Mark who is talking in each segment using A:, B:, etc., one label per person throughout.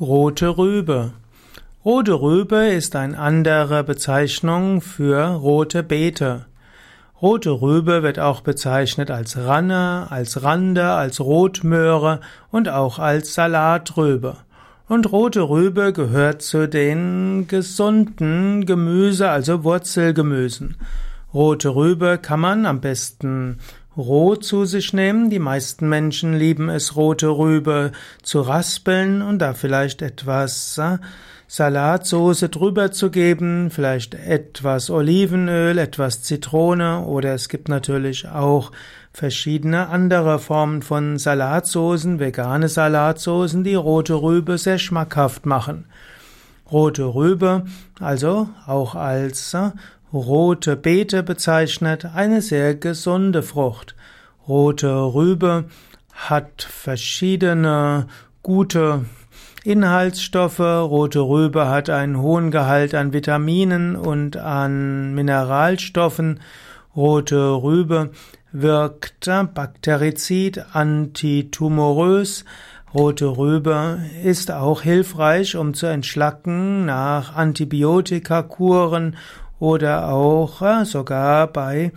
A: Rote Rübe. Rote Rübe ist eine andere Bezeichnung für rote Beete. Rote Rübe wird auch bezeichnet als Ranne, als Rande, als Rotmöhre und auch als Salatrübe. Und rote Rübe gehört zu den gesunden Gemüse, also Wurzelgemüsen. Rote Rübe kann man am besten roh zu sich nehmen. Die meisten Menschen lieben es, rote Rübe zu raspeln und da vielleicht etwas äh, Salatsoße drüber zu geben, vielleicht etwas Olivenöl, etwas Zitrone oder es gibt natürlich auch verschiedene andere Formen von Salatsoßen, vegane Salatsoßen, die rote Rübe sehr schmackhaft machen. Rote Rübe, also auch als äh, rote Beete bezeichnet, eine sehr gesunde Frucht. Rote Rübe hat verschiedene gute Inhaltsstoffe. Rote Rübe hat einen hohen Gehalt an Vitaminen und an Mineralstoffen. Rote Rübe wirkt bakterizid, antitumorös. Rote Rübe ist auch hilfreich, um zu entschlacken nach Antibiotikakuren oder auch äh, sogar bei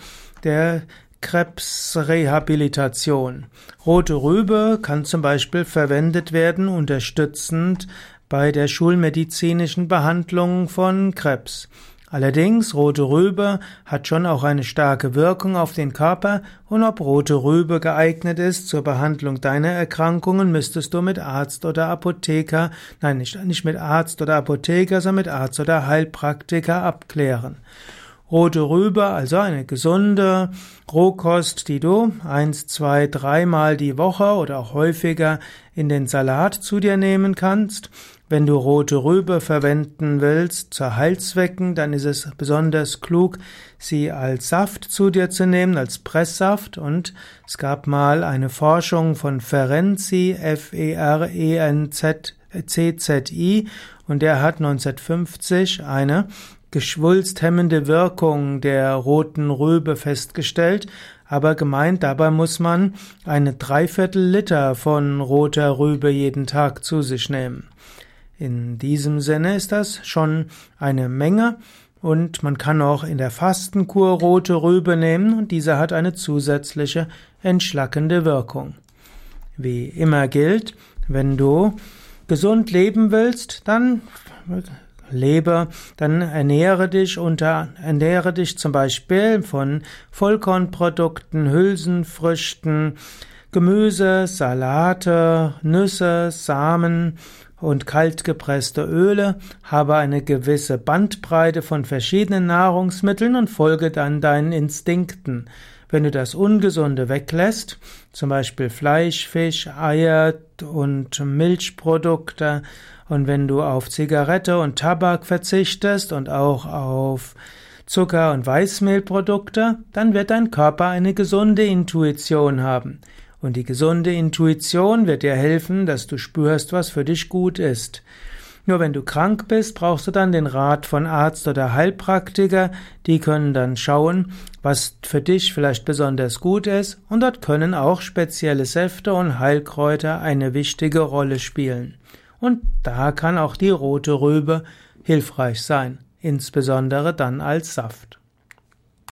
A: der Krebsrehabilitation. Rote Rübe kann zum Beispiel verwendet werden, unterstützend bei der schulmedizinischen Behandlung von Krebs. Allerdings, rote Rübe hat schon auch eine starke Wirkung auf den Körper und ob rote Rübe geeignet ist zur Behandlung deiner Erkrankungen, müsstest du mit Arzt oder Apotheker, nein, nicht, nicht mit Arzt oder Apotheker, sondern mit Arzt oder Heilpraktiker abklären. Rote Rübe, also eine gesunde Rohkost, die du eins, zwei, dreimal die Woche oder auch häufiger in den Salat zu dir nehmen kannst. Wenn du rote Rübe verwenden willst zur Heilzwecken, dann ist es besonders klug, sie als Saft zu dir zu nehmen, als Presssaft. Und es gab mal eine Forschung von Ferenzi, F-E-R-E-N-Z-C-Z-I, und der hat 1950 eine geschwulsthemmende Wirkung der roten Rübe festgestellt, aber gemeint, dabei muss man eine Dreiviertel Liter von roter Rübe jeden Tag zu sich nehmen. In diesem Sinne ist das schon eine Menge und man kann auch in der Fastenkur rote Rübe nehmen und diese hat eine zusätzliche entschlackende Wirkung. Wie immer gilt, wenn du gesund leben willst, dann lebe, dann ernähre dich unter, ernähre dich zum Beispiel von Vollkornprodukten, Hülsenfrüchten, Gemüse, Salate, Nüsse, Samen und kaltgepresste Öle, habe eine gewisse Bandbreite von verschiedenen Nahrungsmitteln und folge dann deinen Instinkten. Wenn du das Ungesunde weglässt, zum Beispiel Fleisch, Fisch, Eier und Milchprodukte, und wenn du auf Zigarette und Tabak verzichtest und auch auf Zucker und Weißmehlprodukte, dann wird dein Körper eine gesunde Intuition haben. Und die gesunde Intuition wird dir helfen, dass du spürst, was für dich gut ist. Nur wenn du krank bist, brauchst du dann den Rat von Arzt oder Heilpraktiker. Die können dann schauen, was für dich vielleicht besonders gut ist. Und dort können auch spezielle Säfte und Heilkräuter eine wichtige Rolle spielen. Und da kann auch die rote Rübe hilfreich sein, insbesondere dann als Saft.